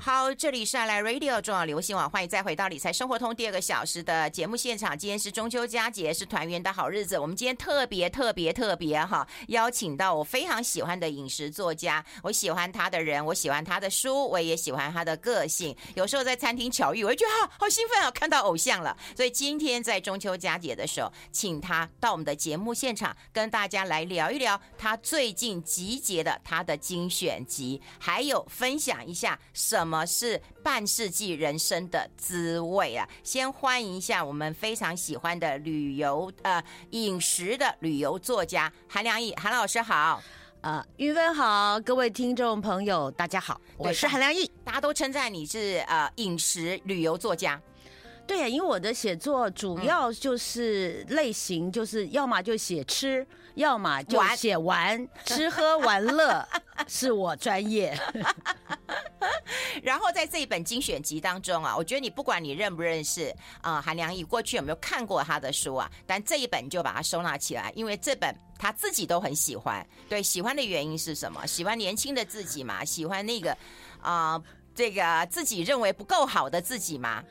好，这里是爱来 Radio 重要流行网，欢迎再回到理财生活通第二个小时的节目现场。今天是中秋佳节，是团圆的好日子。我们今天特别特别特别哈，邀请到我非常喜欢的饮食作家。我喜欢他的人，我喜欢他的书，我也喜欢他的个性。有时候在餐厅巧遇，我就觉得好好兴奋啊，看到偶像了。所以今天在中秋佳节的时候，请他到我们的节目现场，跟大家来聊一聊他最近集结的他的精选集，还有分享一下什么。什么是半世纪人生的滋味啊？先欢迎一下我们非常喜欢的旅游呃饮食的旅游作家韩良义，韩老师好，呃，云芬好，各位听众朋友大家好，我是韩良义，大家都称赞你是呃饮食旅游作家。对呀，因为我的写作主要就是类型，就是要么就写吃，要么就写玩，吃喝玩乐 是我专业。然后在这一本精选集当中啊，我觉得你不管你认不认识啊，韩良义过去有没有看过他的书啊，但这一本就把它收纳起来，因为这本他自己都很喜欢。对，喜欢的原因是什么？喜欢年轻的自己嘛？喜欢那个啊，这个自己认为不够好的自己吗？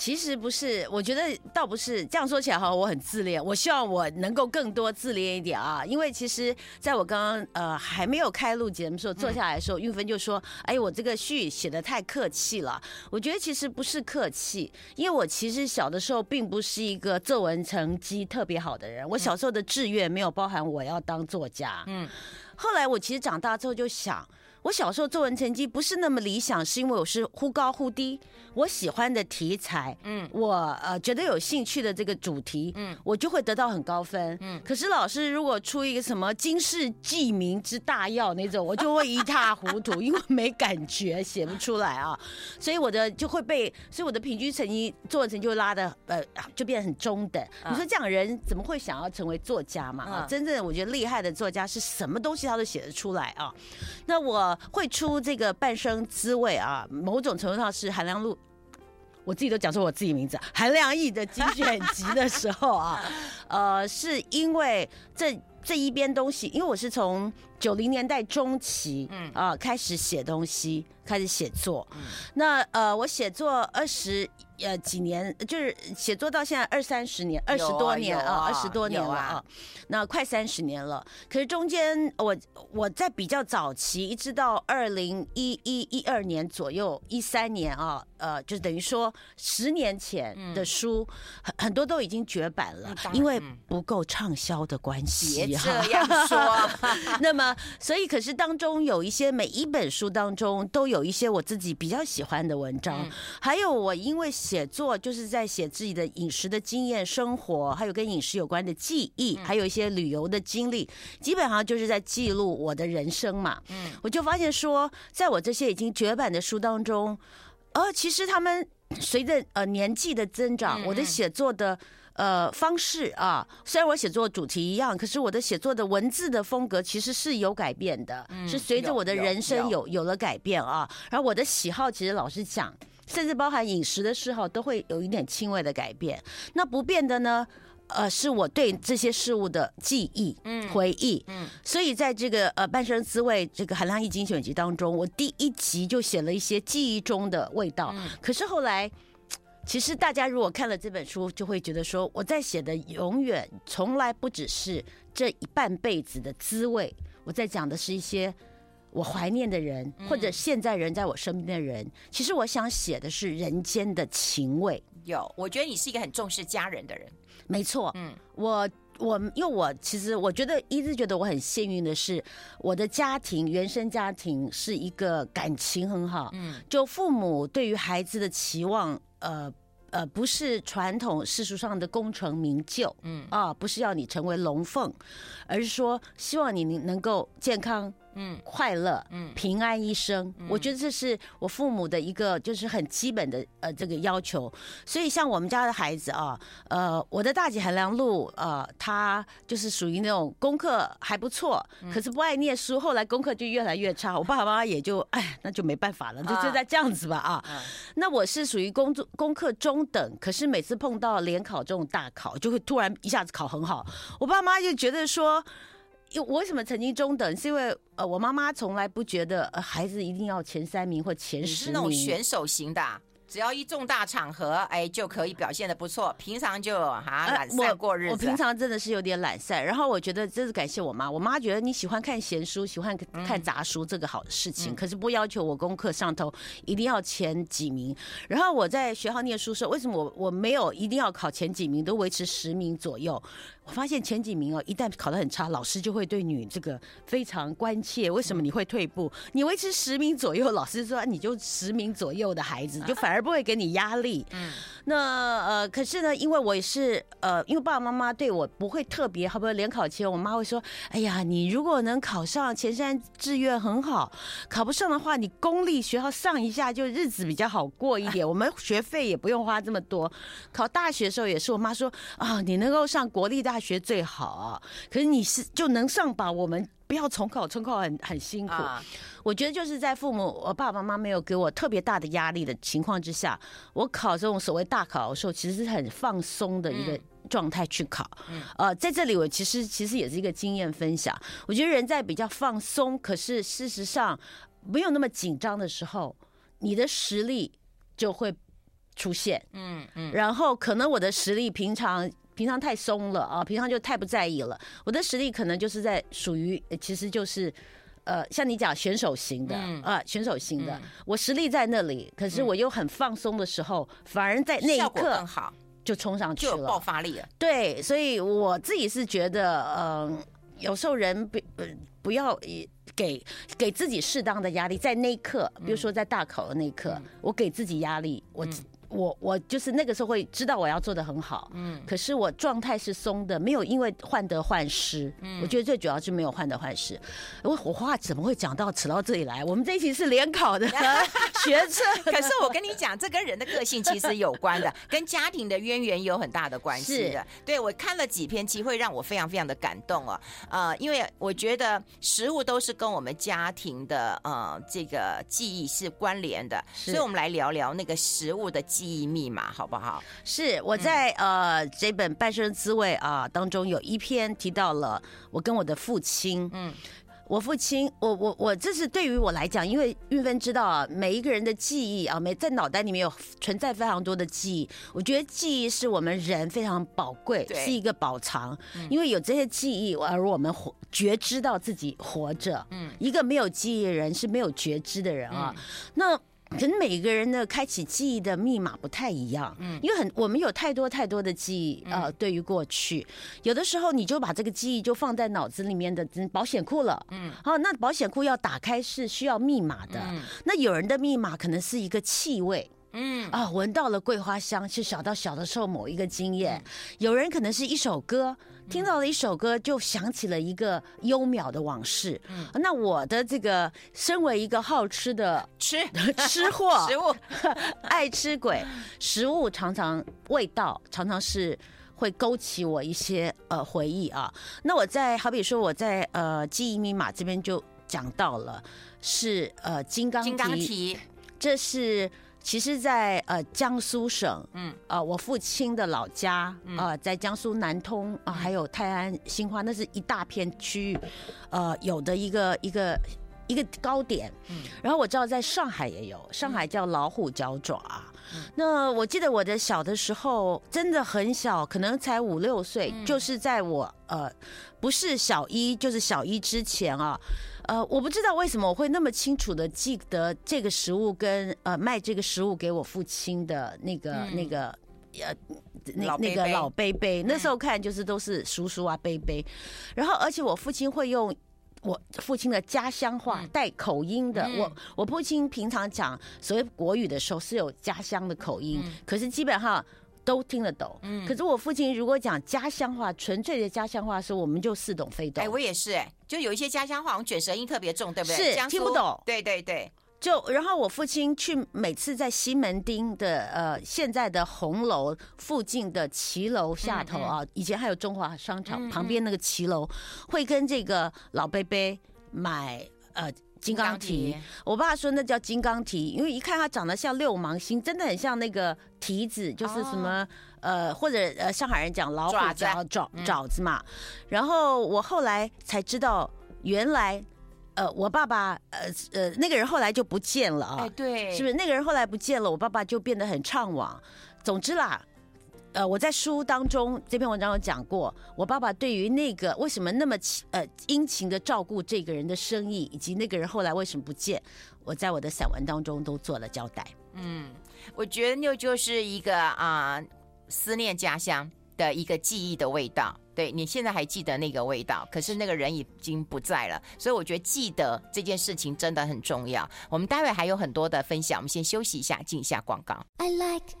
其实不是，我觉得倒不是这样说起来哈，我很自恋，我希望我能够更多自恋一点啊，因为其实在我刚刚呃还没有开录节目的时候坐下来的时候，韵芬就说：“哎，我这个序写的太客气了。”我觉得其实不是客气，因为我其实小的时候并不是一个作文成绩特别好的人，我小时候的志愿没有包含我要当作家。嗯，后来我其实长大之后就想。我小时候作文成绩不是那么理想，是因为我是忽高忽低。我喜欢的题材，嗯，我呃觉得有兴趣的这个主题，嗯，我就会得到很高分，嗯。可是老师如果出一个什么经世记名之大要那种，我就会一塌糊涂，因为没感觉，写不出来啊。所以我的就会被，所以我的平均成绩作文成绩就拉的呃就变得很中等。你说这样人怎么会想要成为作家嘛？啊，真正我觉得厉害的作家是什么东西他都写得出来啊。那我。会出这个半生滋味啊，某种程度上是韩良露，我自己都讲出我自己名字韩良义的精选集的时候啊，呃，是因为这这一边东西，因为我是从九零年代中期嗯啊开始写东西，开始写作，那呃我写作二十。呃，几年就是写作到现在二三十年，二十多年啊，二十多年了啊，那快三十年了。可是中间我我在比较早期，一直到二零一一一二年左右，一三年啊，呃，就等于说十年前的书，很很多都已经绝版了，因为不够畅销的关系。别这样说。那么，所以可是当中有一些每一本书当中都有一些我自己比较喜欢的文章，还有我因为。写作就是在写自己的饮食的经验、生活，还有跟饮食有关的记忆，还有一些旅游的经历，基本上就是在记录我的人生嘛。嗯，我就发现说，在我这些已经绝版的书当中，呃，其实他们随着呃年纪的增长，我的写作的呃方式啊，虽然我写作主题一样，可是我的写作的文字的风格其实是有改变的，是随着我的人生有有了改变啊。然后我的喜好其实老实讲。甚至包含饮食的嗜好都会有一点轻微的改变。那不变的呢？呃，是我对这些事物的记忆、嗯，回忆。嗯，所以在这个呃半生滋味这个韩良忆精选集当中，我第一集就写了一些记忆中的味道。嗯，可是后来，其实大家如果看了这本书，就会觉得说，我在写的永远从来不只是这一半辈子的滋味，我在讲的是一些。我怀念的人，或者现在人在我身边的人，嗯、其实我想写的是人间的情味。有，我觉得你是一个很重视家人的人。没错，嗯，我我因为我其实我觉得一直觉得我很幸运的是，我的家庭原生家庭是一个感情很好，嗯，就父母对于孩子的期望，呃呃，不是传统世俗上的功成名就，嗯啊，不是要你成为龙凤，而是说希望你能够健康。嗯，快乐，嗯，平安一生，嗯，我觉得这是我父母的一个就是很基本的呃这个要求。所以像我们家的孩子啊，呃，我的大姐韩良露，呃，她就是属于那种功课还不错，可是不爱念书，后来功课就越来越差。我爸爸妈妈也就哎，那就没办法了，就就在这样子吧啊。那我是属于工作功课中等，可是每次碰到联考这种大考，就会突然一下子考很好。我爸妈就觉得说。我为什么曾经中等？是因为呃，我妈妈从来不觉得呃孩子一定要前三名或前十名，是那种选手型的。只要一重大场合，哎，就可以表现的不错。平常就哈懒散过日子。我，我平常真的是有点懒散。然后我觉得真是感谢我妈，我妈觉得你喜欢看闲书，喜欢看杂书，这个好事情，嗯、可是不要求我功课上头一定要前几名。然后我在学校念书时候，为什么我我没有一定要考前几名，都维持十名左右？我发现前几名哦，一旦考得很差，老师就会对你这个非常关切。为什么你会退步？你维持十名左右，老师说你就十名左右的孩子，就反而不会给你压力。嗯，那呃，可是呢，因为我也是呃，因为爸爸妈妈对我不会特别，好不好？联考前，我妈会说：“哎呀，你如果能考上前三志愿很好，考不上的话，你公立学校上一下，就日子比较好过一点。我们学费也不用花这么多。考大学的时候也是，我妈说啊，你能够上国立大。”学最好啊，可是你是就能上吧？我们不要重考，重考很很辛苦。啊、我觉得就是在父母，我爸爸妈妈没有给我特别大的压力的情况之下，我考这种所谓大考的时候，其实是很放松的一个状态去考。嗯、呃，在这里我其实其实也是一个经验分享。我觉得人在比较放松，可是事实上没有那么紧张的时候，你的实力就会出现。嗯嗯，然后可能我的实力平常。平常太松了啊，平常就太不在意了。我的实力可能就是在属于，其实就是，呃，像你讲选手型的，嗯、啊，选手型的。嗯、我实力在那里，可是我又很放松的时候，嗯、反而在那一刻更好，就冲上去了，就有爆发力了。对，所以我自己是觉得，嗯、呃，有时候人不不要给给自己适当的压力，在那一刻，比如说在大考的那一刻，嗯、我给自己压力，我。嗯我我就是那个时候会知道我要做的很好，嗯，可是我状态是松的，没有因为患得患失，嗯，我觉得最主要是没有患得患失。我我话怎么会讲到扯到这里来？我们这一期是联考的 学测，可是我跟你讲，这跟人的个性其实有关的，跟家庭的渊源有很大的关系的。对，我看了几篇，其实会让我非常非常的感动哦，呃，因为我觉得食物都是跟我们家庭的呃这个记忆是关联的，所以我们来聊聊那个食物的。记忆密码好不好？是我在、嗯、呃这本《半生滋味》啊当中有一篇提到了我跟我的父亲。嗯，我父亲，我我我这是对于我来讲，因为运芬知道啊，每一个人的记忆啊，每在脑袋里面有存在非常多的记忆。我觉得记忆是我们人非常宝贵，是一个宝藏，嗯、因为有这些记忆，而我们活觉知到自己活着。嗯，一个没有记忆的人是没有觉知的人啊。嗯、那可能每个人的开启记忆的密码不太一样，嗯，因为很我们有太多太多的记忆，呃，对于过去，有的时候你就把这个记忆就放在脑子里面的保险库了，嗯，好，那保险库要打开是需要密码的，那有人的密码可能是一个气味。嗯。啊，闻到了桂花香，是小到小的时候某一个经验。嗯、有人可能是一首歌，听到了一首歌，就想起了一个幽渺的往事。嗯，那我的这个身为一个好吃的吃 吃货 食物 爱吃鬼，食物常常味道常常是会勾起我一些呃回忆啊。那我在好比说我在呃记忆密码这边就讲到了是呃金刚金刚蹄，这是。其实在，在呃江苏省，嗯，呃我父亲的老家，啊、嗯呃，在江苏南通啊、呃，还有泰安、新化，那是一大片区域，呃，有的一个一个一个高点。嗯，然后我知道在上海也有，上海叫老虎脚爪。嗯、那我记得我的小的时候真的很小，可能才五六岁，嗯、就是在我呃不是小一，就是小一之前啊。呃，我不知道为什么我会那么清楚的记得这个食物跟呃卖这个食物给我父亲的那个、嗯、那个呃那那个老伯伯，那时候看就是都是叔叔啊伯伯，然后而且我父亲会用我父亲的家乡话带口音的，嗯、我我父亲平常讲所谓国语的时候是有家乡的口音，嗯、可是基本上。都听得懂，嗯，可是我父亲如果讲家乡话，纯粹的家乡话的时候，我们就似懂非懂。哎，我也是，哎，就有一些家乡话，我们卷舌音特别重，对不对？是听不懂。对对对，就然后我父亲去每次在西门町的呃现在的红楼附近的骑楼下头啊，嗯嗯以前还有中华商场旁边那个骑楼，会跟这个老伯伯买呃。金刚蹄。我爸说那叫金刚蹄，因为一看它长得像六芒星，真的很像那个蹄子，就是什么、哦、呃，或者呃，上海人讲老虎爪爪爪子嘛。然后我后来才知道，原来呃，我爸爸呃呃那个人后来就不见了啊。哎，对，是不是那个人后来不见了？我爸爸就变得很怅惘。总之啦。呃，我在书当中这篇文章有讲过，我爸爸对于那个为什么那么呃殷勤的照顾这个人的生意，以及那个人后来为什么不见，我在我的散文当中都做了交代。嗯，我觉得那就是一个啊、呃、思念家乡的一个记忆的味道。对，你现在还记得那个味道，可是那个人已经不在了，所以我觉得记得这件事情真的很重要。我们待会还有很多的分享，我们先休息一下，进一下广告。I like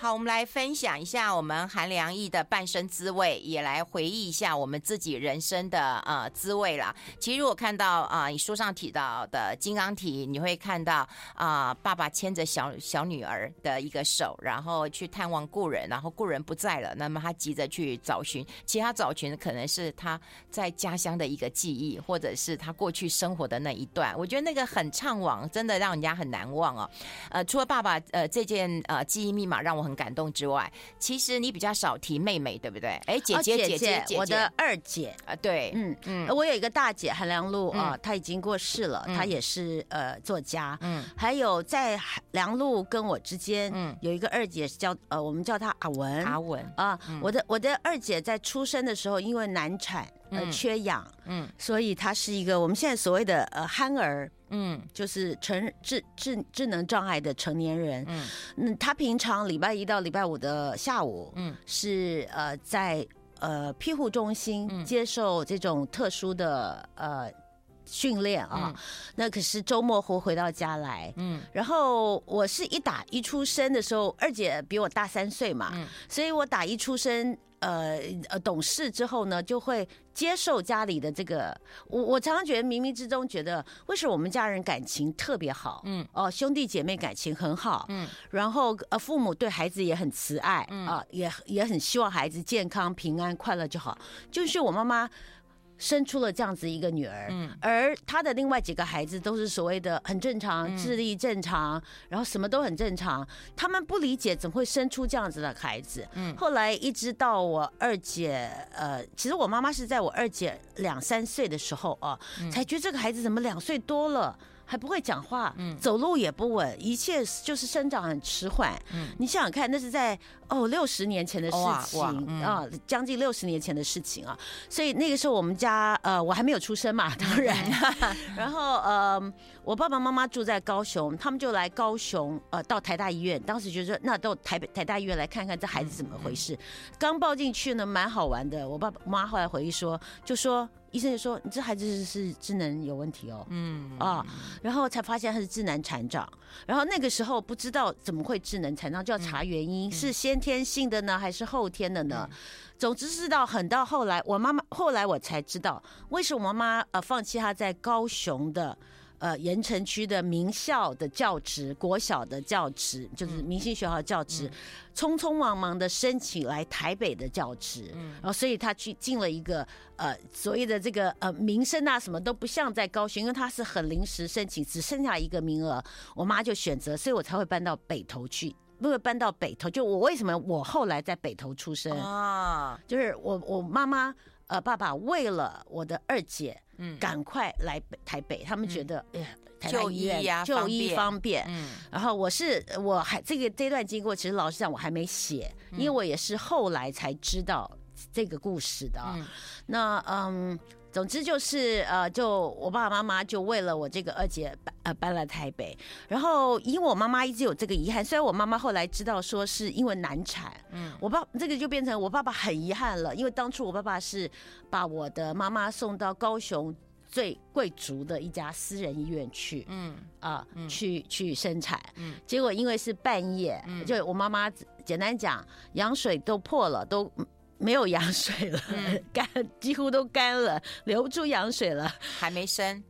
好，我们来分享一下我们韩良义的半生滋味，也来回忆一下我们自己人生的呃滋味啦。其实我看到啊、你书上提到的金刚体，你会看到啊、爸爸牵着小小女儿的一个手，然后去探望故人，然后故人不在了，那么他急着去找寻，其他找寻的可能是他在家乡的一个记忆，或者是他过去生活的那一段。我觉得那个很怅惘，真的让人家很难忘哦。呃，除了爸爸呃这件呃记忆密码让我很。感动之外，其实你比较少提妹妹，对不对？哎，姐姐，姐姐，我的二姐。啊，对，嗯嗯，我有一个大姐韩良露啊，她已经过世了，她也是呃作家，嗯，还有在梁露跟我之间，嗯，有一个二姐叫呃，我们叫她阿文，阿文。啊，我的我的二姐在出生的时候因为难产呃缺氧，嗯，所以他是一个我们现在所谓的呃憨儿。嗯，就是成智智智能障碍的成年人。嗯，嗯，他平常礼拜一到礼拜五的下午，嗯，是呃在呃庇护中心接受这种特殊的呃训练啊。嗯，那可是周末回回到家来。嗯，然后我是一打一出生的时候，二姐比我大三岁嘛，嗯，所以我打一出生。呃呃，懂事之后呢，就会接受家里的这个。我我常常觉得，冥冥之中觉得，为什么我们家人感情特别好？嗯，哦，兄弟姐妹感情很好。嗯，然后呃，父母对孩子也很慈爱。嗯啊，也也很希望孩子健康、平安、快乐就好。就是我妈妈。生出了这样子一个女儿，嗯，而她的另外几个孩子都是所谓的很正常，智力正常，然后什么都很正常。他们不理解怎么会生出这样子的孩子，嗯。后来一直到我二姐，呃，其实我妈妈是在我二姐两三岁的时候啊，才觉得这个孩子怎么两岁多了。还不会讲话，嗯，走路也不稳，一切就是生长很迟缓。嗯，你想想看，那是在哦六十年前的事情啊，将近六十年前的事情啊。所以那个时候我们家呃我还没有出生嘛，当然。然后呃我爸爸妈妈住在高雄，他们就来高雄呃到台大医院，当时就说那到台北台大医院来看看这孩子怎么回事。刚抱进去呢，蛮好玩的。我爸爸妈妈后来回忆说，就说。医生就说：“你这孩子是是智能有问题哦，嗯啊，然后才发现他是智能残障，然后那个时候不知道怎么会智能残障，就要查原因，嗯、是先天性的呢，还是后天的呢？嗯、总之是到很到后来，我妈妈后来我才知道，为什么妈妈呃放弃她在高雄的。”呃，盐城区的名校的教职，国小的教职，就是明星学校的教职，嗯、匆匆忙忙的申请来台北的教职，嗯，然后所以他去进了一个呃所谓的这个呃名声啊什么都不像在高雄，因为他是很临时申请，只剩下一个名额，我妈就选择，所以我才会搬到北投去，不会搬到北头，就我为什么我后来在北头出生啊，就是我我妈妈呃爸爸为了我的二姐。嗯，赶快来北台北，他们觉得哎呀，台大医院就医方便。嗯，然后我是我还这个这段经过，其实老实讲我还没写，因为我也是后来才知道这个故事的。那嗯。总之就是呃，就我爸爸妈妈就为了我这个二姐搬呃搬来台北，然后因为我妈妈一直有这个遗憾，虽然我妈妈后来知道说是因为难产，嗯，我爸这个就变成我爸爸很遗憾了，因为当初我爸爸是把我的妈妈送到高雄最贵族的一家私人医院去，嗯啊，去去生产，嗯，结果因为是半夜，就我妈妈简单讲羊水都破了都。没有羊水了，干、嗯、几乎都干了，留不住羊水了，还没生，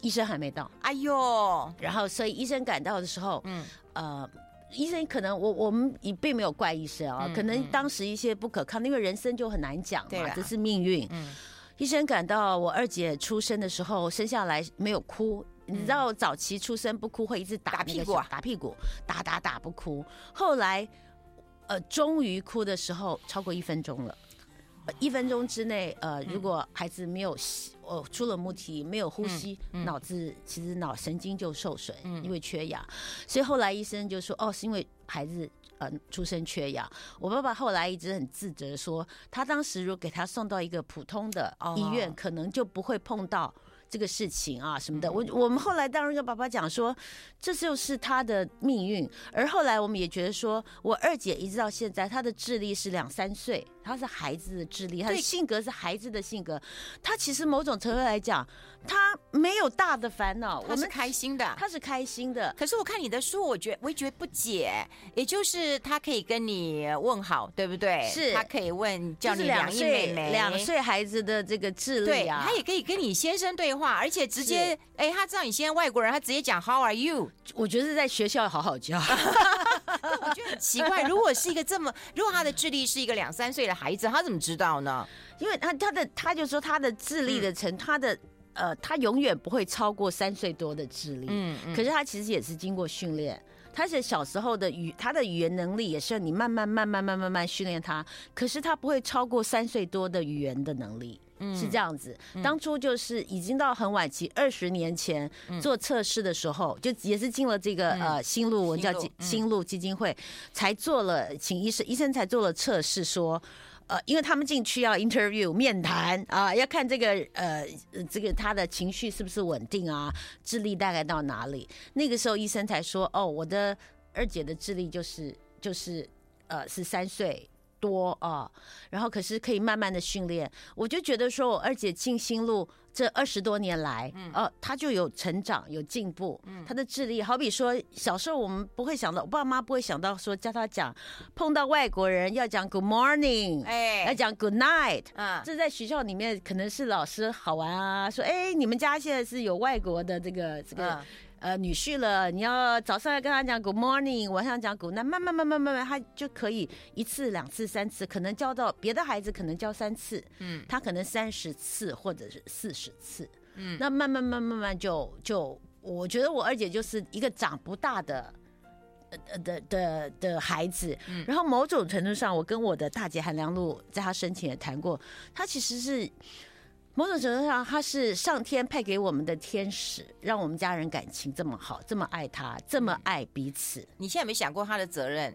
医生还没到。哎呦，然后所以医生赶到的时候，嗯，呃，医生可能我我们也并没有怪医生啊，可能当时一些不可抗，因为人生就很难讲嘛，这是命运。嗯，医生感到我二姐出生的时候生下来没有哭，你知道早期出生不哭会一直打屁股，啊打屁股，打打打不哭，后来呃终于哭的时候超过一分钟了。一分钟之内，呃，如果孩子没有吸，哦，出了母体没有呼吸，嗯嗯、脑子其实脑神经就受损，嗯、因为缺氧。所以后来医生就说，哦，是因为孩子呃出生缺氧。我爸爸后来一直很自责说，他当时如果给他送到一个普通的医院，哦、可能就不会碰到。这个事情啊什么的，我我们后来当然跟爸爸讲说，这就是他的命运。而后来我们也觉得说，我二姐一直到现在，她的智力是两三岁，她是孩子的智力，他的性格是孩子的性格。他其实某种程度来讲，他没有大的烦恼，我是开心的，他是开心的。可是我看你的书，我觉我也觉得不解，也就是他可以跟你问好，对不对？是，他可以问叫你两岁妹妹，两岁孩子的这个智力啊，他也可以跟你先生对话。而且直接，哎，他知道你现在外国人，他直接讲 How are you？我觉得是在学校好好教。我觉得很奇怪，如果是一个这么，如果他的智力是一个两三岁的孩子，他怎么知道呢？因为他他的他就说他的智力的成，嗯、他的呃，他永远不会超过三岁多的智力。嗯，嗯，可是他其实也是经过训练，他是小时候的语，他的语言能力也是你慢慢慢慢慢慢慢训练他，可是他不会超过三岁多的语言的能力。是这样子，当初就是已经到很晚期，二十年前做测试的时候，就也是进了这个呃新路，我们叫新路基金会，才做了请医生，医生才做了测试，说呃，因为他们进去要 interview 面谈啊，要看这个呃这个他的情绪是不是稳定啊，智力大概到哪里，那个时候医生才说哦，我的二姐的智力就是就是呃是三岁。多啊，然后可是可以慢慢的训练，我就觉得说我二姐进心路这二十多年来，嗯，哦，她就有成长有进步，嗯，她的智力，好比说小时候我们不会想到，我爸妈不会想到说教她讲，碰到外国人要讲 Good morning，哎，要讲 Good night，嗯，这在学校里面可能是老师好玩啊，说哎，你们家现在是有外国的这个这个。嗯呃，女婿了，你要早上要跟他讲 Good morning，晚上讲 Good night，慢慢慢慢慢慢，他就可以一次、两次、三次，可能教到别的孩子可能教三次，嗯，他可能三十次或者是四十次，嗯，那慢慢慢慢慢就就，我觉得我二姐就是一个长不大的，呃的的的孩子，嗯，然后某种程度上，我跟我的大姐韩良露在她生前也谈过，她其实是。某种程度上，他是上天派给我们的天使，让我们家人感情这么好，这么爱他，这么爱彼此。你现在没想过他的责任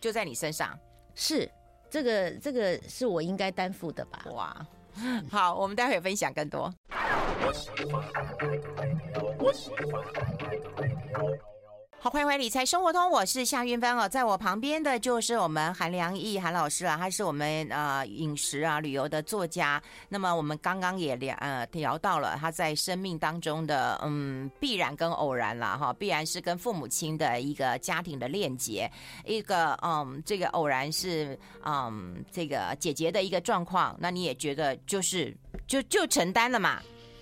就在你身上？是，这个这个是我应该担负的吧？哇，好，我们待会分享更多。好，欢迎回理财生活通，我是夏韵芬哦，在我旁边的就是我们韩良义韩老师啊，他是我们呃饮食啊旅游的作家。那么我们刚刚也聊呃聊到了他在生命当中的嗯必然跟偶然了哈，必然是跟父母亲的一个家庭的链接，一个嗯这个偶然是嗯这个姐姐的一个状况，那你也觉得就是就就承担了嘛？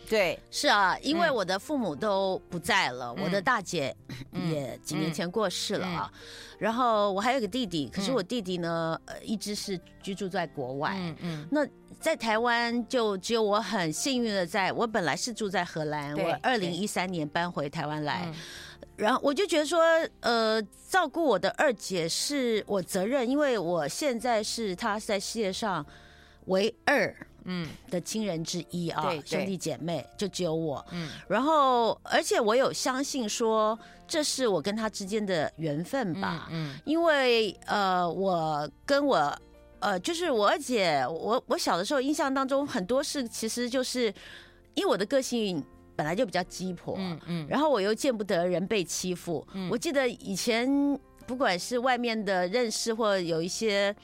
对，是啊，因为我的父母都不在了，嗯、我的大姐也几年前过世了啊。然后我还有个弟弟，可是我弟弟呢，呃，一直是居住在国外。嗯嗯。嗯那在台湾就只有我很幸运的在，在我本来是住在荷兰，我二零一三年搬回台湾来，嗯、然后我就觉得说，呃，照顾我的二姐是我责任，因为我现在是她在世界上唯二。嗯，的亲人之一啊，对兄弟姐妹就只有我。嗯，然后而且我有相信说，这是我跟他之间的缘分吧。嗯，嗯因为呃，我跟我呃，就是我二姐，我我小的时候印象当中很多事，其实就是因为我的个性本来就比较鸡婆。嗯嗯，然后我又见不得人被欺负。嗯，我记得以前不管是外面的认识或有一些。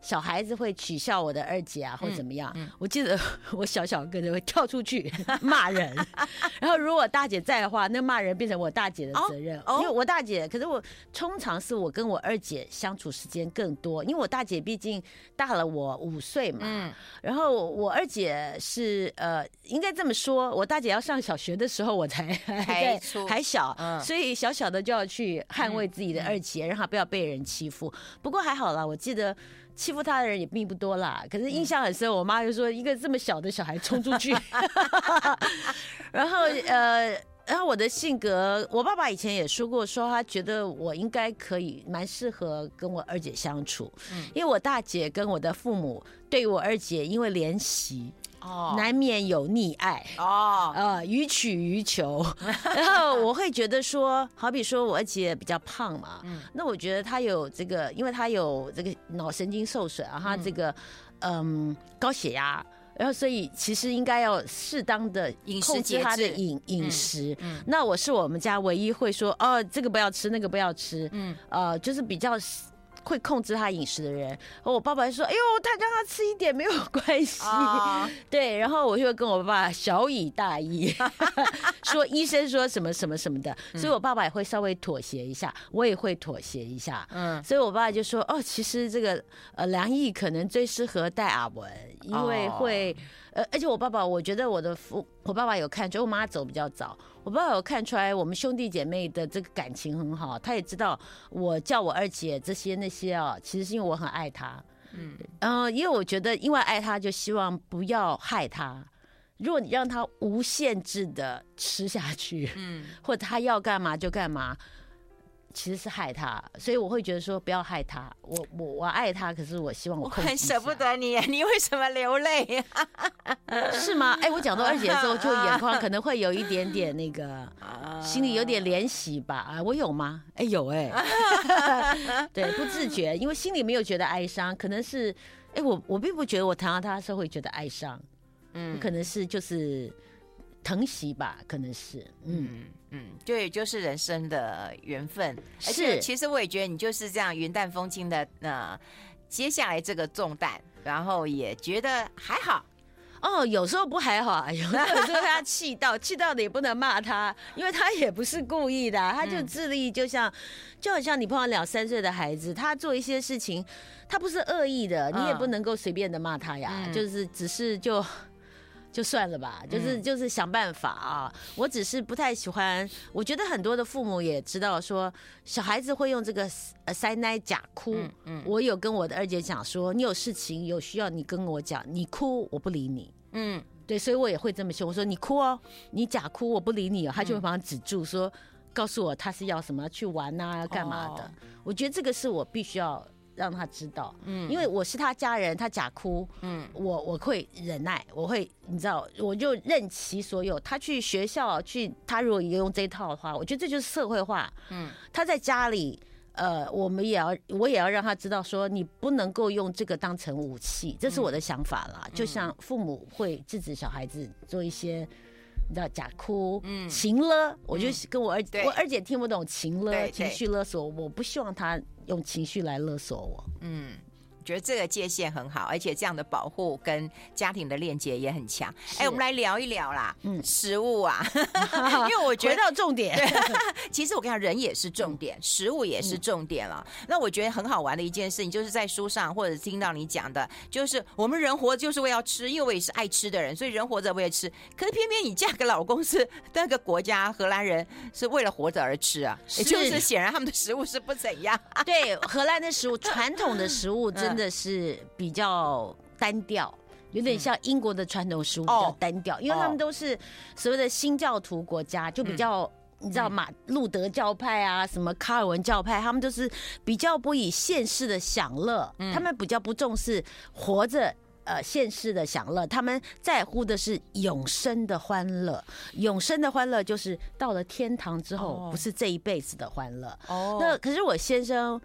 小孩子会取笑我的二姐啊，或怎么样？我记得 我小小个就会跳出去 骂人，然后如果大姐在的话，那骂人变成我大姐的责任，因为我大姐。可是我通常是我跟我二姐相处时间更多，因为我大姐毕竟大了我五岁嘛。嗯、然后我二姐是呃，应该这么说，我大姐要上小学的时候我才还在还小，嗯、所以小小的就要去捍卫自己的二姐，嗯、让她不要被人欺负。不过还好啦，我记得。欺负他的人也并不多啦，可是印象很深。我妈就说，一个这么小的小孩冲出去，然后呃，然后我的性格，我爸爸以前也说过，说他觉得我应该可以蛮适合跟我二姐相处，因为我大姐跟我的父母对我二姐因为怜惜。哦，难免有溺爱。哦，呃，予取予求，然后我会觉得说，好比说我二姐比较胖嘛，嗯，那我觉得她有这个，因为她有这个脑神经受损啊，她这个嗯高血压，然后所以其实应该要适当的控制她的饮饮食，嗯，那我是我们家唯一会说哦，这个不要吃，那个不要吃，嗯，呃，就是比较。会控制他饮食的人，我爸爸说：“哎呦，他让他吃一点没有关系。Oh. ” 对，然后我就跟我爸爸小以大义，说医生说什么什么什么的，所以我爸爸也会稍微妥协一下，我也会妥协一下。嗯，所以我爸爸就说：“哦，其实这个呃梁毅可能最适合带阿文，因为会。” oh. 呃，而且我爸爸，我觉得我的父，我爸爸有看出，我妈走比较早，我爸爸有看出来我们兄弟姐妹的这个感情很好，他也知道我叫我二姐这些那些啊，其实是因为我很爱他，嗯，然后因为我觉得因为爱他，就希望不要害他，如果你让他无限制的吃下去，嗯，或者他要干嘛就干嘛。其实是害他，所以我会觉得说不要害他。我我我爱他，可是我希望我很舍不得你，你为什么流泪？是吗？哎，我讲到二姐的时候，就眼眶可能会有一点点那个，心里有点怜惜吧？啊，我有吗？哎，有哎。对，不自觉，因为心里没有觉得哀伤，可能是哎，我我并不觉得我谈到他的时候会觉得哀伤，嗯，可能是就是。疼惜吧，可能是，嗯嗯，就也，就是人生的缘分。是，而且其实我也觉得你就是这样云淡风轻的，呃，接下来这个重担，然后也觉得还好。哦，有时候不还好，有时候他气到，气到的也不能骂他，因为他也不是故意的，他就智力就像，就好像你碰到两三岁的孩子，他做一些事情，他不是恶意的，你也不能够随便的骂他呀，嗯、就是只是就。就算了吧，就是就是想办法啊。我只是不太喜欢，我觉得很多的父母也知道说，小孩子会用这个呃塞奶假哭。嗯，我有跟我的二姐讲说，你有事情有需要，你跟我讲，你哭我不理你。嗯，对，所以我也会这么凶，我说你哭哦，你假哭我不理你哦，他就会把他止住说，告诉我他是要什么去玩啊，要干嘛的。我觉得这个是我必须要。让他知道，嗯，因为我是他家人，他假哭，嗯，我我会忍耐，我会，你知道，我就任其所有。他去学校去，他如果也用这一套的话，我觉得这就是社会化，嗯，他在家里，呃，我们也要，我也要让他知道，说你不能够用这个当成武器，这是我的想法啦。嗯，就像父母会制止小孩子做一些。你知道假哭，嗯，情勒，我就跟我二姐，我二姐听不懂情勒，情绪勒索，我不希望她用情绪来勒索我，嗯。觉得这个界限很好，而且这样的保护跟家庭的链接也很强。哎，我们来聊一聊啦，嗯，食物啊，因为我觉得重点，其实我跟你讲，人也是重点，食物也是重点了。那我觉得很好玩的一件事情，就是在书上或者听到你讲的，就是我们人活就是为了吃，因为我也是爱吃的人，所以人活着为了吃。可是偏偏你嫁个老公是那个国家荷兰人，是为了活着而吃啊，也就是显然他们的食物是不怎样。对，荷兰的食物，传统的食物真的。真的是比较单调，有点像英国的传统食物比较单调，因为他们都是所谓的新教徒国家，就比较你知道马路德教派啊，什么卡尔文教派，他们都是比较不以现世的享乐，他们比较不重视活着呃现世的享乐，他们在乎的是永生的欢乐。永生的欢乐就是到了天堂之后，不是这一辈子的欢乐。哦，那可是我先生。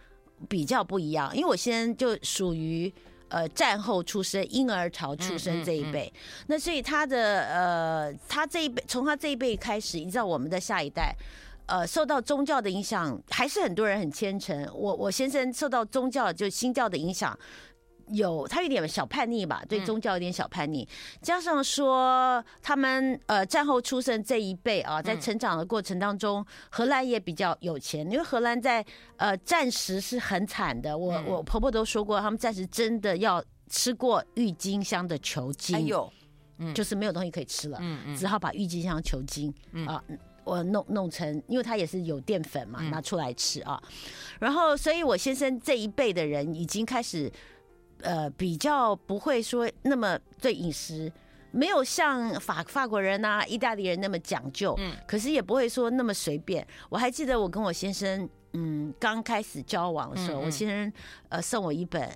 比较不一样，因为我现在就属于呃战后出生、婴儿潮出生这一辈，嗯嗯嗯、那所以他的呃他这一辈从他这一辈开始，一直到我们的下一代，呃受到宗教的影响，还是很多人很虔诚。我我先生受到宗教就新教的影响，有他有点小叛逆吧，对宗教有点小叛逆，加上说他们呃战后出生这一辈啊，在成长的过程当中，荷兰也比较有钱，因为荷兰在呃战时是很惨的，我我婆婆都说过，他们暂时真的要吃过郁金香的球茎，哎呦，就是没有东西可以吃了，只好把郁金香球茎啊。我弄弄成，因为它也是有淀粉嘛，拿出来吃啊。然后，所以我先生这一辈的人已经开始，呃，比较不会说那么对饮食，没有像法法国人啊、意大利人那么讲究，嗯，可是也不会说那么随便。我还记得我跟我先生，嗯，刚开始交往的时候，我先生呃送我一本。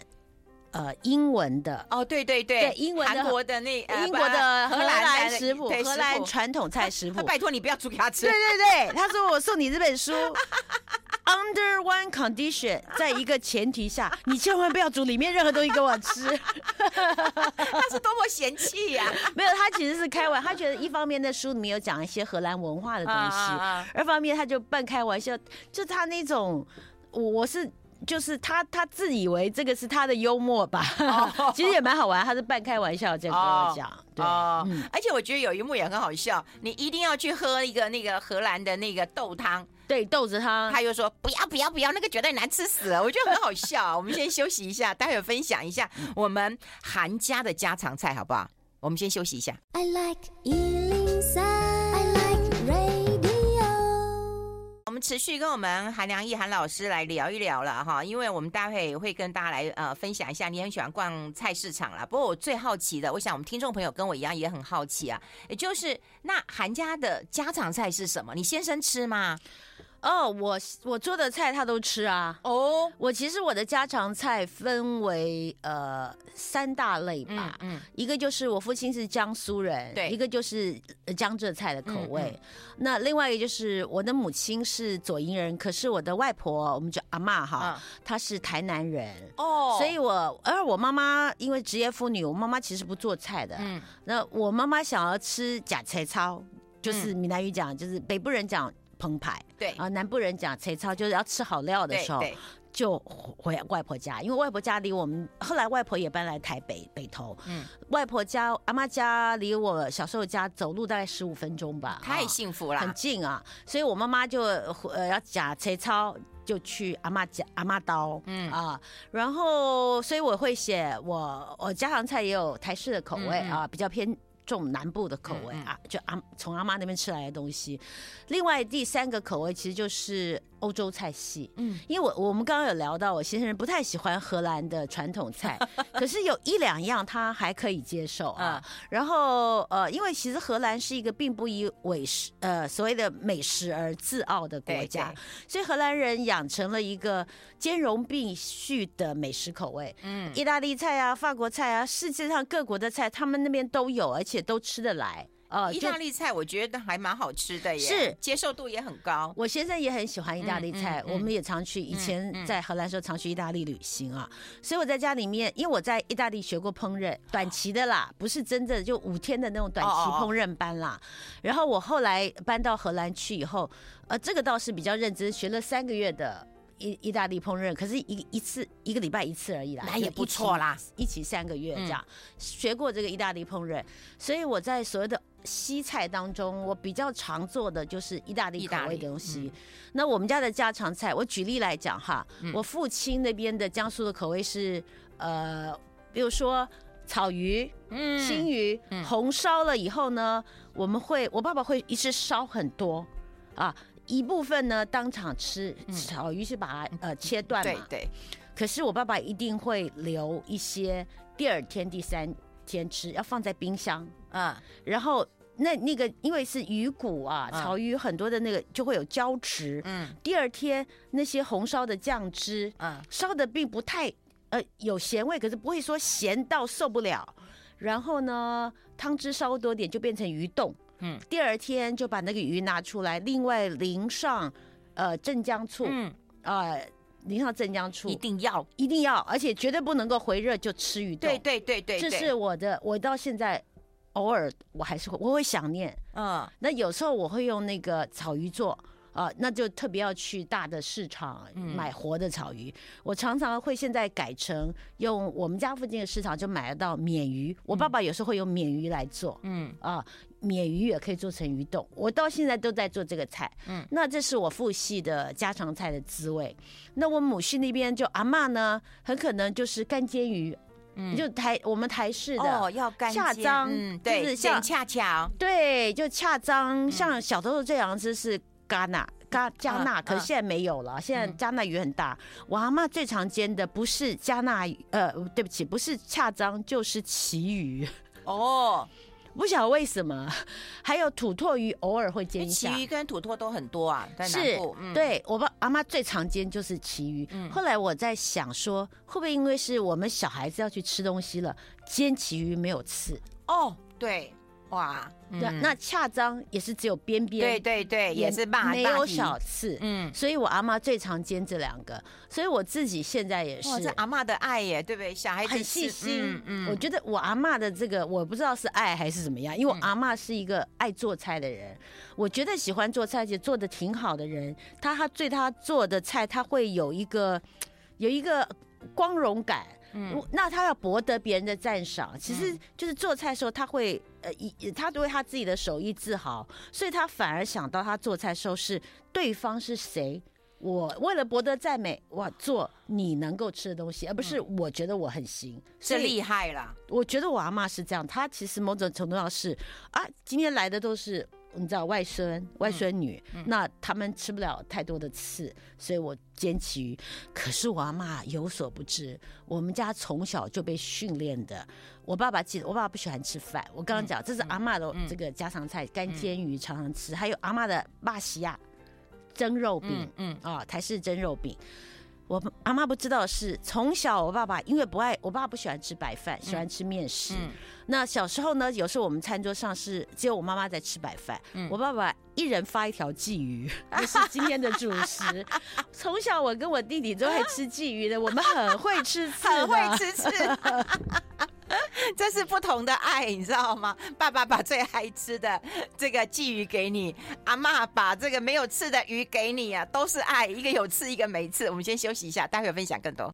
呃，英文的哦，对对对，对英文的韩国的那英国的荷兰食谱，荷兰传统菜食谱。拜托你不要煮给他吃。对对对，他说我送你这本书 ，Under one condition，在一个前提下，你千万不要煮里面任何东西给我吃。他是多么嫌弃呀！没有，他其实是开玩笑，他觉得一方面在书里面有讲一些荷兰文化的东西，二方面他就半开玩笑，就他那种，我我是。就是他，他自以为这个是他的幽默吧，其实也蛮好玩。他是半开玩笑这样跟我讲，对，而且我觉得有一幕也很好笑，你一定要去喝一个那个荷兰的那个豆汤，对，豆子汤。他又说不要不要不要，那个绝对难吃死了。我觉得很好笑。我们先休息一下，待会儿分享一下我们韩家的家常菜，好不好？我们先休息一下。I like 持续跟我们韩良义韩老师来聊一聊了哈，因为我们待会也会跟大家来呃分享一下，你很喜欢逛菜市场啦。不过我最好奇的，我想我们听众朋友跟我一样也很好奇啊，也就是那韩家的家常菜是什么？你先生吃吗？哦，我我做的菜他都吃啊。哦，我其实我的家常菜分为呃三大类吧。嗯，一个就是我父亲是江苏人，对，一个就是江浙菜的口味。那另外一个就是我的母亲是左营人，可是我的外婆我们叫阿妈哈，她是台南人。哦，所以我而我妈妈因为职业妇女，我妈妈其实不做菜的。嗯，那我妈妈想要吃假菜操，就是闽南语讲，就是北部人讲。澎湃，对。啊，南部人讲菜草，就是要吃好料的时候，就回外婆家，因为外婆家离我们，后来外婆也搬来台北北投，嗯，外婆家阿妈家离我小时候家走路大概十五分钟吧，太幸福了，很近啊，所以我妈妈就呃要夹菜草，就去阿妈家阿妈刀，嗯。啊，然后所以我会写我我家常菜也有台式的口味啊，嗯、比较偏。重南部的口味啊，就阿从阿妈那边吃来的东西。另外第三个口味其实就是欧洲菜系，嗯，因为我我们刚刚有聊到，我先生不太喜欢荷兰的传统菜，可是有一两样他还可以接受啊。然后呃，因为其实荷兰是一个并不以美食呃所谓的美食而自傲的国家，所以荷兰人养成了一个兼容并蓄的美食口味。嗯，意大利菜啊，法国菜啊，世界上各国的菜他们那边都有，而且。都吃得来哦，意大利菜我觉得还蛮好吃的耶，是接受度也很高。我先生也很喜欢意大利菜，我们也常去。以前在荷兰时候常去意大利旅行啊，所以我在家里面，因为我在意大利学过烹饪，短期的啦，不是真正就五天的那种短期烹饪班啦。然后我后来搬到荷兰去以后，呃，这个倒是比较认真，学了三个月的。意意大利烹饪，可是一一次一个礼拜一次而已啦，那也不错啦，一起三个月这样，学过这个意大利烹饪，所以我在所有的西菜当中，我比较常做的就是意大利口味的东西。那我们家的家常菜，我举例来讲哈，我父亲那边的江苏的口味是呃，比如说草鱼、嗯，青鱼，红烧了以后呢，我们会我爸爸会一次烧很多啊。一部分呢，当场吃，草鱼是把它呃切断嘛，对对。可是我爸爸一定会留一些，第二天、第三天吃，要放在冰箱啊。然后那那个因为是鱼骨啊，草鱼很多的那个就会有胶质，嗯。第二天那些红烧的酱汁，嗯，烧的并不太呃有咸味，可是不会说咸到受不了。然后呢，汤汁稍微多点就变成鱼冻。嗯，第二天就把那个鱼拿出来，另外淋上呃镇江醋，嗯，呃淋上镇江醋，一定要。一定要，而且绝对不能够回热就吃鱼冻。对对对对，这是我的，我到现在偶尔我还是会我会想念，嗯，那有时候我会用那个草鱼做。啊，那就特别要去大的市场买活的草鱼。我常常会现在改成用我们家附近的市场就买得到鲶鱼。我爸爸有时候会用鲶鱼来做，嗯啊，鲶鱼也可以做成鱼冻。我到现在都在做这个菜，嗯，那这是我父系的家常菜的滋味。那我母系那边就阿妈呢，很可能就是干煎鱼。嗯，就台我们台式的哦，要干恰脏，嗯，对，就是像恰巧，对，就恰脏，像小时候这样子是加纳加加纳，可是现在没有了，现在加纳鱼很大。我阿妈最常煎的不是加纳，呃，对不起，不是恰章，就是旗鱼哦。不晓得为什么，还有土托鱼偶尔会煎一下。旗鱼跟土托都很多啊，在南部。是，对我爸阿妈最常煎就是旗鱼。嗯，后来我在想说，会不会因为是我们小孩子要去吃东西了，煎旗鱼没有刺？哦，对。哇，对，那恰张也是只有边边，对对对，也是大没有小刺，嗯，所以我阿妈最常煎这两个，所以我自己现在也是，这阿妈的爱耶，对不对？小孩子很细心，嗯，我觉得我阿妈的这个我不知道是爱还是怎么样，因为我阿妈是一个爱做菜的人，我觉得喜欢做菜而且做的挺好的人，他他对他做的菜他会有一个有一个光荣感。嗯，那他要博得别人的赞赏，其实就是做菜的时候，他会呃，以他对他自己的手艺自豪，所以他反而想到他做菜的时候是对方是谁，我为了博得赞美，我做你能够吃的东西，而不是我觉得我很行，是厉害了。我觉得我阿妈是这样，她其实某种程度上是啊，今天来的都是。你知道外孙外孙女，嗯嗯、那他们吃不了太多的刺，所以我煎旗鱼。可是我阿妈有所不知，我们家从小就被训练的。我爸爸记得，我爸爸不喜欢吃饭。我刚刚讲，这是阿妈的这个家常菜，干煎鱼常常吃，还有阿妈的巴西亚蒸肉饼，嗯，嗯啊，台式蒸肉饼。我阿妈不知道的是，从小我爸爸因为不爱，我爸爸不喜欢吃白饭，喜欢吃面食。嗯嗯、那小时候呢，有时候我们餐桌上是只有我妈妈在吃白饭，嗯、我爸爸一人发一条鲫鱼，就是今天的主食。从小我跟我弟弟都爱吃鲫鱼的，我们很会吃刺，很会吃刺。这是不同的爱，你知道吗？爸爸把最爱吃的这个鲫鱼给你，阿妈把这个没有刺的鱼给你啊，都是爱，一个有刺，一个没刺。我们先休息一下，待会分享更多。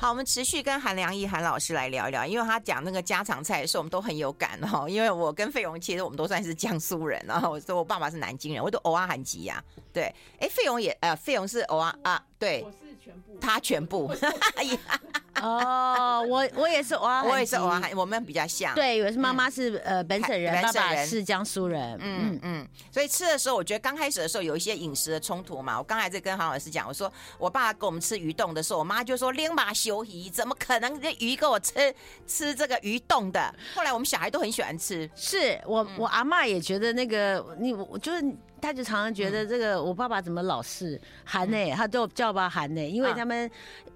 好，我们持续跟韩良义韩老师来聊一聊，因为他讲那个家常菜的时候，我们都很有感哈。因为我跟费勇其实我们都算是江苏人，然后我说我爸爸是南京人，我都偶尔韩籍呀。对，哎，费勇也呃，费勇是偶尔啊，对。他全部，哦，我我也是哇，我也是哇，我们比较像，对，以为是妈妈是呃本省人，爸爸是江苏人，嗯嗯，所以吃的时候，我觉得刚开始的时候有一些饮食的冲突嘛。我刚才在跟韩老师讲，我说我爸给我们吃鱼冻的时候，我妈就说拎马修鱼，怎么可能这鱼给我吃吃这个鱼冻的？后来我们小孩都很喜欢吃，是我我阿嬷也觉得那个你我就是。他就常常觉得这个我爸爸怎么老是喊呢？他都叫爸喊呢，因为他们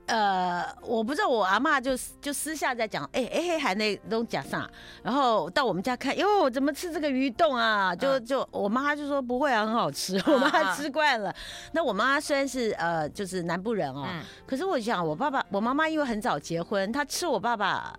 呃，我不知道我阿嬷就就私下在讲，哎哎喊呢都讲啥？然后到我们家看，哟怎么吃这个鱼冻啊？就就我妈就说不会啊，很好吃，我妈吃惯了。那我妈虽然是呃就是南部人哦，可是我想我爸爸我妈妈因为很早结婚，她吃我爸爸。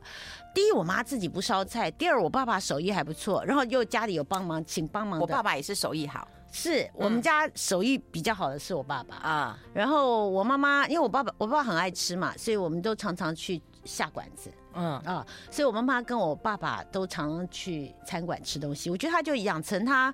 第一，我妈自己不烧菜；第二，我爸爸手艺还不错，然后又家里有帮忙，请帮忙。我爸爸也是手艺好，是我们家手艺比较好的是我爸爸啊。嗯、然后我妈妈，因为我爸爸我爸爸很爱吃嘛，所以我们都常常去下馆子。嗯啊，所以我妈妈跟我爸爸都常常去餐馆吃东西。我觉得他就养成他，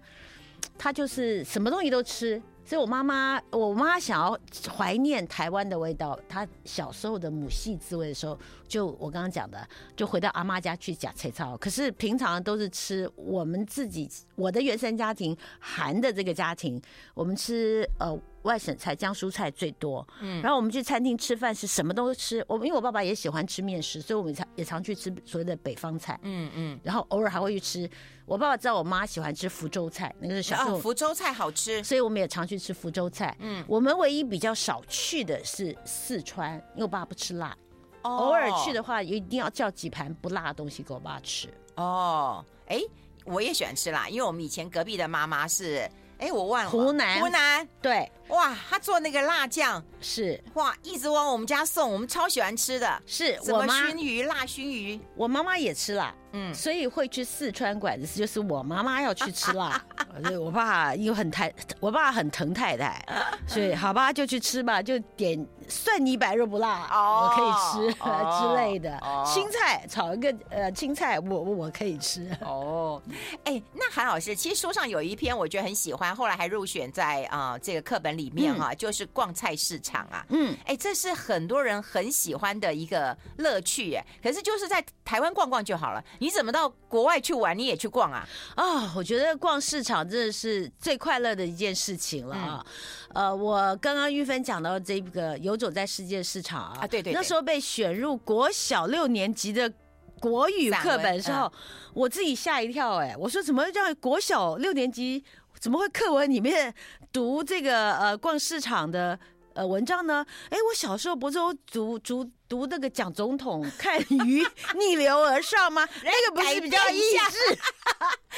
他就是什么东西都吃。所以我妈妈，我妈想要怀念台湾的味道，她小时候的母系滋味的时候，就我刚刚讲的，就回到阿妈家去夹菜草。可是平常都是吃我们自己，我的原生家庭韩的这个家庭，我们吃呃。外省菜、江苏菜最多，嗯，然后我们去餐厅吃饭是什么都吃。我因为我爸爸也喜欢吃面食，所以我们常也常去吃所谓的北方菜，嗯嗯。然后偶尔还会去吃。我爸爸知道我妈喜欢吃福州菜，那个是小时候福州菜好吃，所以我们也常去吃福州菜。嗯，我们唯一比较少去的是四川，因为我爸爸不吃辣。哦偶尔去的话，一定要叫几盘不辣的东西给我爸吃。哦，哎，我也喜欢吃辣，因为我们以前隔壁的妈妈是。哎，我忘了。湖南，湖南，对，哇，他做那个辣酱是。哇，一直往我们家送，我们超喜欢吃的，是什么我妈。熏鱼、辣熏鱼，我妈妈也吃辣，嗯，所以会去四川馆子，就是我妈妈要去吃辣。所 以我爸又很疼，我爸很疼太太，所以好吧，就去吃吧，就点蒜泥白肉不辣，哦、我可以吃、哦、之类的。哦、青菜炒一个呃青菜，我我可以吃。哦，哎，那韩老师，其实书上有一篇我觉得很喜欢，后来还入选在啊、呃、这个课本里面哈、啊，嗯、就是逛菜市场啊。嗯，哎，这是很多人很喜欢的一个乐趣哎，可是就是在台湾逛逛就好了，你怎么到国外去玩你也去逛啊？啊、哦，我觉得逛市场。真的是最快乐的一件事情了啊！嗯、呃，我刚刚玉芬讲到这个游走在世界市场啊，啊对，对对，那时候被选入国小六年级的国语课本的时候，嗯、我自己吓一跳哎、欸！我说怎么叫国小六年级怎么会课文里面读这个呃逛市场的呃文章呢？哎，我小时候不是都读读读那个讲总统看鱼逆流而上吗？那个不是比较益智？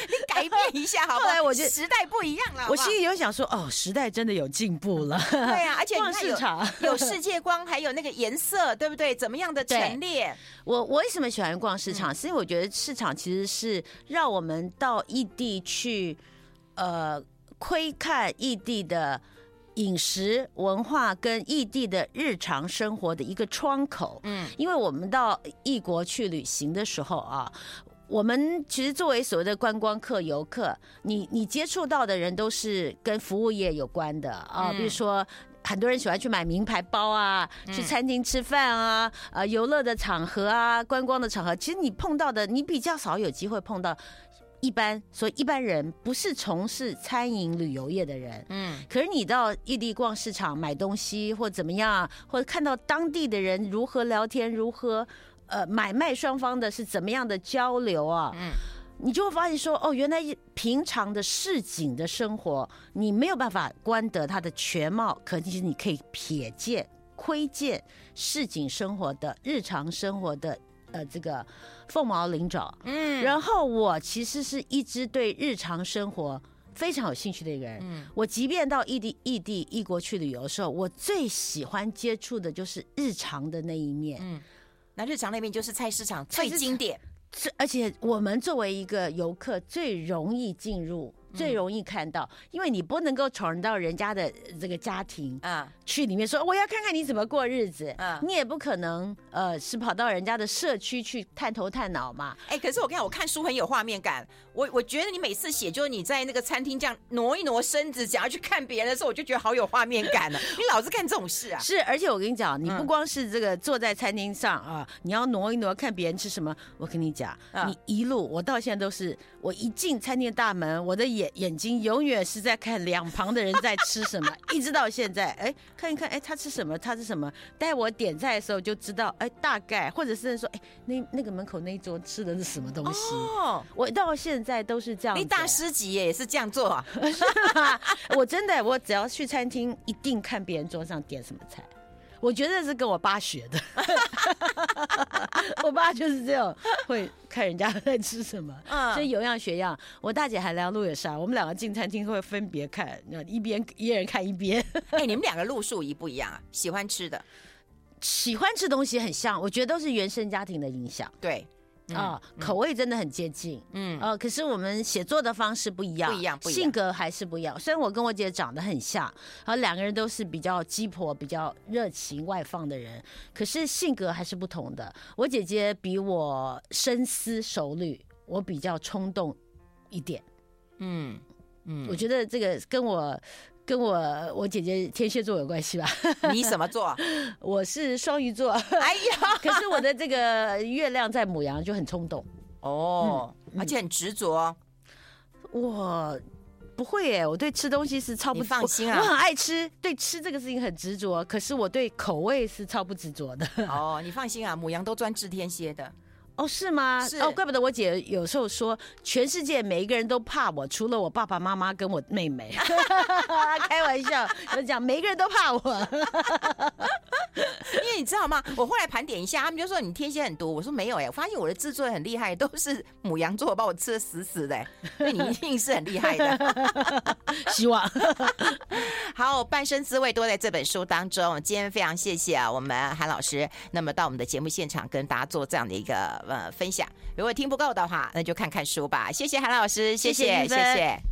你改变一下好不好？后来我觉得时代不一样了，我心里有想说，哦，时代真的有进步了。对啊，而且逛市场有世界观，还有那个颜色，对不对？怎么样的陈列？我我为什么喜欢逛市场？是因为我觉得市场其实是让我们到异地去，呃，窥看异地的饮食文化跟异地的日常生活的一个窗口。嗯，因为我们到异国去旅行的时候啊。我们其实作为所谓的观光客、游客，你你接触到的人都是跟服务业有关的啊，比如说很多人喜欢去买名牌包啊，去餐厅吃饭啊，呃，游乐的场合啊，观光的场合，其实你碰到的，你比较少有机会碰到一般，所以一般人不是从事餐饮旅游业的人，嗯，可是你到异地逛市场买东西或怎么样，或者看到当地的人如何聊天，如何。呃，买卖双方的是怎么样的交流啊？嗯，你就会发现说，哦，原来平常的市井的生活，你没有办法观得它的全貌，可其实你可以瞥见、窥见市井生活的日常生活的呃这个凤毛麟角。嗯，然后我其实是一直对日常生活非常有兴趣的一个人。嗯，我即便到异地、异地、异国去旅游的时候，我最喜欢接触的就是日常的那一面。嗯。那日常那边就是菜市场最经典，是而且我们作为一个游客最容易进入。最容易看到，因为你不能够闯入到人家的这个家庭啊，去里面说我要看看你怎么过日子啊，你也不可能呃是跑到人家的社区去探头探脑嘛。哎，可是我跟你讲，我看书很有画面感，我我觉得你每次写就是你在那个餐厅这样挪一挪身子，想要去看别人的时候，我就觉得好有画面感了。你老是干这种事啊？是，而且我跟你讲，你不光是这个坐在餐厅上啊，你要挪一挪看别人吃什么。我跟你讲，你一路我到现在都是，我一进餐厅大门，我的眼。眼睛永远是在看两旁的人在吃什么，一直到现在，哎，看一看，哎，他吃什么？他吃什么？待我点菜的时候就知道，哎，大概，或者是说，哎，那那个门口那一桌吃的是什么东西？哦，我到现在都是这样。你大师级耶，也是这样做啊？我真的，我只要去餐厅，一定看别人桌上点什么菜。我觉得是跟我爸学的，我爸就是这样，会看人家在吃什么，嗯，所以有样学样。我大姐还聊路也沙，我们两个进餐厅会分别看，一边一人看一边。哎，你们两个路数一不一样啊？喜欢吃的，喜欢吃东西很像，我觉得都是原生家庭的影响。对。啊，口味真的很接近，嗯，呃，可是我们写作的方式不一样，不一样，不一样，性格还是不一样。虽然我跟我姐长得很像，然后两个人都是比较鸡婆、比较热情、外放的人，可是性格还是不同的。我姐姐比我深思熟虑，我比较冲动一点，嗯嗯，我觉得这个跟我。跟我我姐姐天蝎座有关系吧？你什么座？我是双鱼座。哎呀，可是我的这个月亮在母羊，就很冲动哦，嗯、而且很执着。我不会耶，我对吃东西是超不放心啊。我很爱吃，对吃这个事情很执着。可是我对口味是超不执着的。哦，你放心啊，母羊都专治天蝎的。哦，是吗？是哦，怪不得我姐有时候说，全世界每一个人都怕我，除了我爸爸妈妈跟我妹妹。开玩笑，就讲每一个人都怕我。因为你知道吗？我后来盘点一下，他们就说你天蝎很毒，我说没有哎、欸，我发现我的自作很厉害，都是母羊座把我吃的死死的、欸，所以你一定是很厉害的。希望 好，半生滋味都在这本书当中。今天非常谢谢啊，我们韩老师，那么到我们的节目现场跟大家做这样的一个呃分享。如果听不够的话，那就看看书吧。谢谢韩老师，谢谢谢谢。